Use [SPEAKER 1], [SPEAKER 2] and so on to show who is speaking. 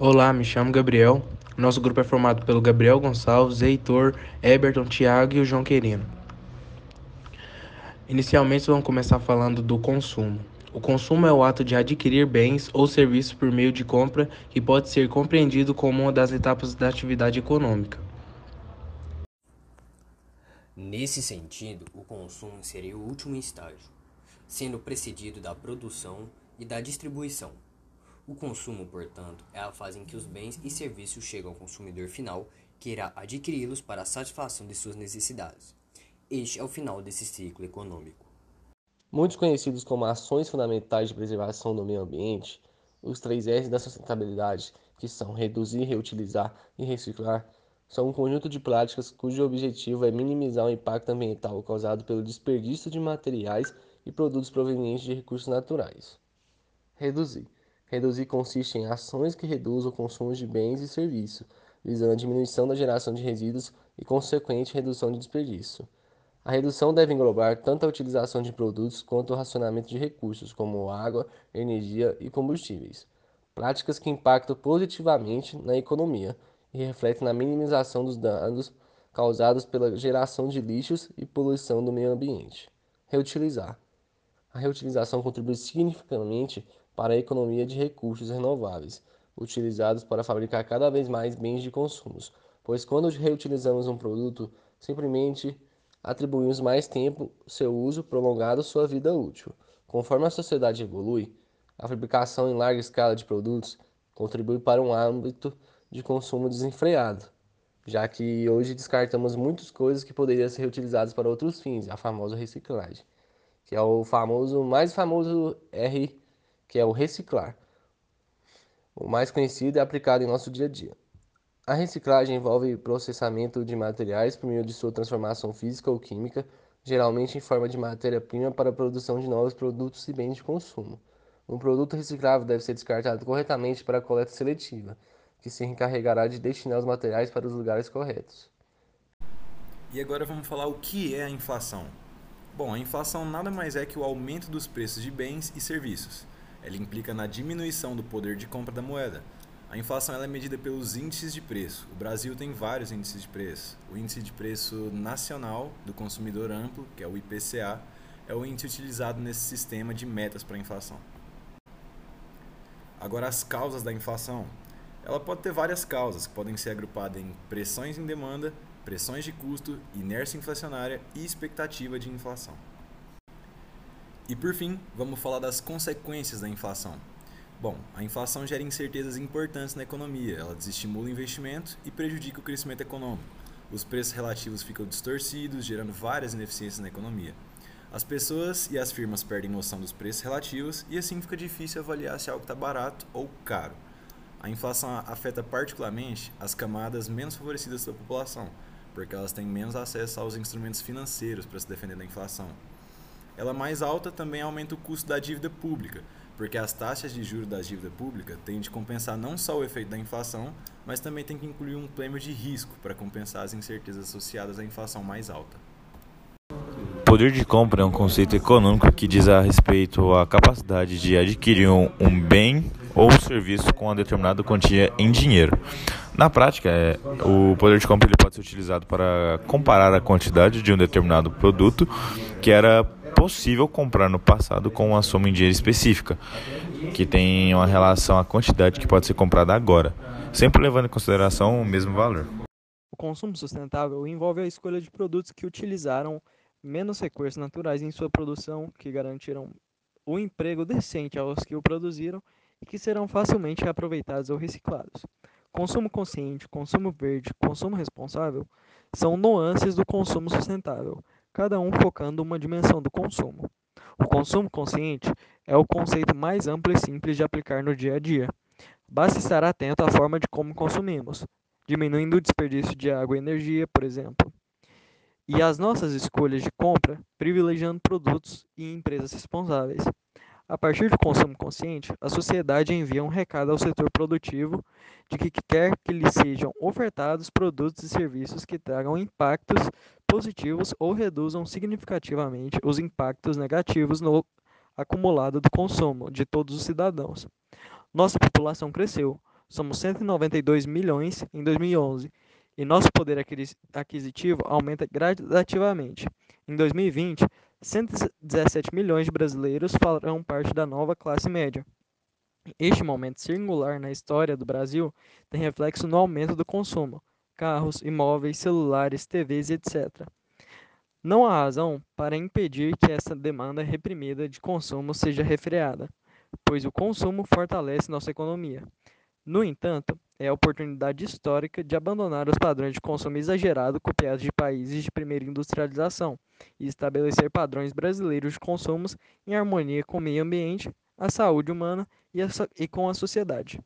[SPEAKER 1] Olá, me chamo Gabriel. Nosso grupo é formado pelo Gabriel Gonçalves, Heitor, Eberton, Thiago e o João Querino. Inicialmente, vamos começar falando do consumo. O consumo é o ato de adquirir bens ou serviços por meio de compra que pode ser compreendido como uma das etapas da atividade econômica.
[SPEAKER 2] Nesse sentido, o consumo seria o último estágio, sendo precedido da produção e da distribuição. O consumo, portanto, é a fase em que os bens e serviços chegam ao consumidor final, que irá adquiri-los para a satisfação de suas necessidades. Este é o final desse ciclo econômico.
[SPEAKER 3] Muitos conhecidos como ações fundamentais de preservação do meio ambiente, os três S da sustentabilidade, que são reduzir, reutilizar e reciclar, são um conjunto de práticas cujo objetivo é minimizar o impacto ambiental causado pelo desperdício de materiais e produtos provenientes de recursos naturais. Reduzir Reduzir consiste em ações que reduzam o consumo de bens e serviços, visando a diminuição da geração de resíduos e consequente redução de desperdício. A redução deve englobar tanto a utilização de produtos quanto o racionamento de recursos, como água, energia e combustíveis. Práticas que impactam positivamente na economia e refletem na minimização dos danos causados pela geração de lixos e poluição do meio ambiente. Reutilizar. A reutilização contribui significativamente para a economia de recursos renováveis, utilizados para fabricar cada vez mais bens de consumo, pois quando reutilizamos um produto, simplesmente atribuímos mais tempo seu uso prolongado sua vida útil. Conforme a sociedade evolui, a fabricação em larga escala de produtos contribui para um âmbito de consumo desenfreado, já que hoje descartamos muitas coisas que poderiam ser reutilizadas para outros fins, a famosa reciclagem, que é o famoso mais famoso R que é o reciclar. O mais conhecido é aplicado em nosso dia a dia. A reciclagem envolve processamento de materiais por meio de sua transformação física ou química, geralmente em forma de matéria-prima para a produção de novos produtos e bens de consumo. Um produto reciclável deve ser descartado corretamente para a coleta seletiva, que se encarregará de destinar os materiais para os lugares corretos.
[SPEAKER 4] E agora vamos falar o que é a inflação. Bom, a inflação nada mais é que o aumento dos preços de bens e serviços. Ela implica na diminuição do poder de compra da moeda. A inflação é medida pelos índices de preço. O Brasil tem vários índices de preço. O índice de preço nacional do consumidor amplo, que é o IPCA, é o índice utilizado nesse sistema de metas para a inflação. Agora, as causas da inflação. Ela pode ter várias causas, que podem ser agrupadas em pressões em demanda, pressões de custo, inércia inflacionária e expectativa de inflação. E por fim, vamos falar das consequências da inflação. Bom, a inflação gera incertezas importantes na economia, ela desestimula o investimento e prejudica o crescimento econômico. Os preços relativos ficam distorcidos, gerando várias ineficiências na economia. As pessoas e as firmas perdem noção dos preços relativos e assim fica difícil avaliar se algo está barato ou caro. A inflação afeta particularmente as camadas menos favorecidas da população, porque elas têm menos acesso aos instrumentos financeiros para se defender da inflação ela mais alta também aumenta o custo da dívida pública, porque as taxas de juros da dívida pública têm de compensar não só o efeito da inflação, mas também tem que incluir um prêmio de risco para compensar as incertezas associadas à inflação mais alta.
[SPEAKER 5] Poder de compra é um conceito econômico que diz a respeito à capacidade de adquirir um, um bem ou serviço com uma determinada quantia em dinheiro. Na prática, é, o poder de compra ele pode ser utilizado para comparar a quantidade de um determinado produto que era possível comprar no passado com uma soma em dinheiro específica, que tem uma relação à quantidade que pode ser comprada agora, sempre levando em consideração o mesmo valor.
[SPEAKER 6] O consumo sustentável envolve a escolha de produtos que utilizaram menos recursos naturais em sua produção, que garantiram o emprego decente aos que o produziram e que serão facilmente reaproveitados ou reciclados. Consumo consciente, consumo verde, consumo responsável são nuances do consumo sustentável cada um focando uma dimensão do consumo. O consumo consciente é o conceito mais amplo e simples de aplicar no dia a dia. Basta estar atento à forma de como consumimos, diminuindo o desperdício de água e energia, por exemplo, e as nossas escolhas de compra, privilegiando produtos e empresas responsáveis. A partir do consumo consciente, a sociedade envia um recado ao setor produtivo de que quer que lhe sejam ofertados produtos e serviços que tragam impactos positivos ou reduzam significativamente os impactos negativos no acumulado do consumo de todos os cidadãos. Nossa população cresceu, somos 192 milhões em 2011 e nosso poder aquisitivo aumenta gradativamente. Em 2020, 117 milhões de brasileiros farão parte da nova classe média. Este momento singular na história do Brasil tem reflexo no aumento do consumo, carros, imóveis, celulares, TVs, etc. Não há razão para impedir que essa demanda reprimida de consumo seja refreada, pois o consumo fortalece nossa economia. No entanto, é a oportunidade histórica de abandonar os padrões de consumo exagerado copiados de países de primeira industrialização e estabelecer padrões brasileiros de consumos em harmonia com o meio ambiente, a saúde humana e, a, e com a sociedade.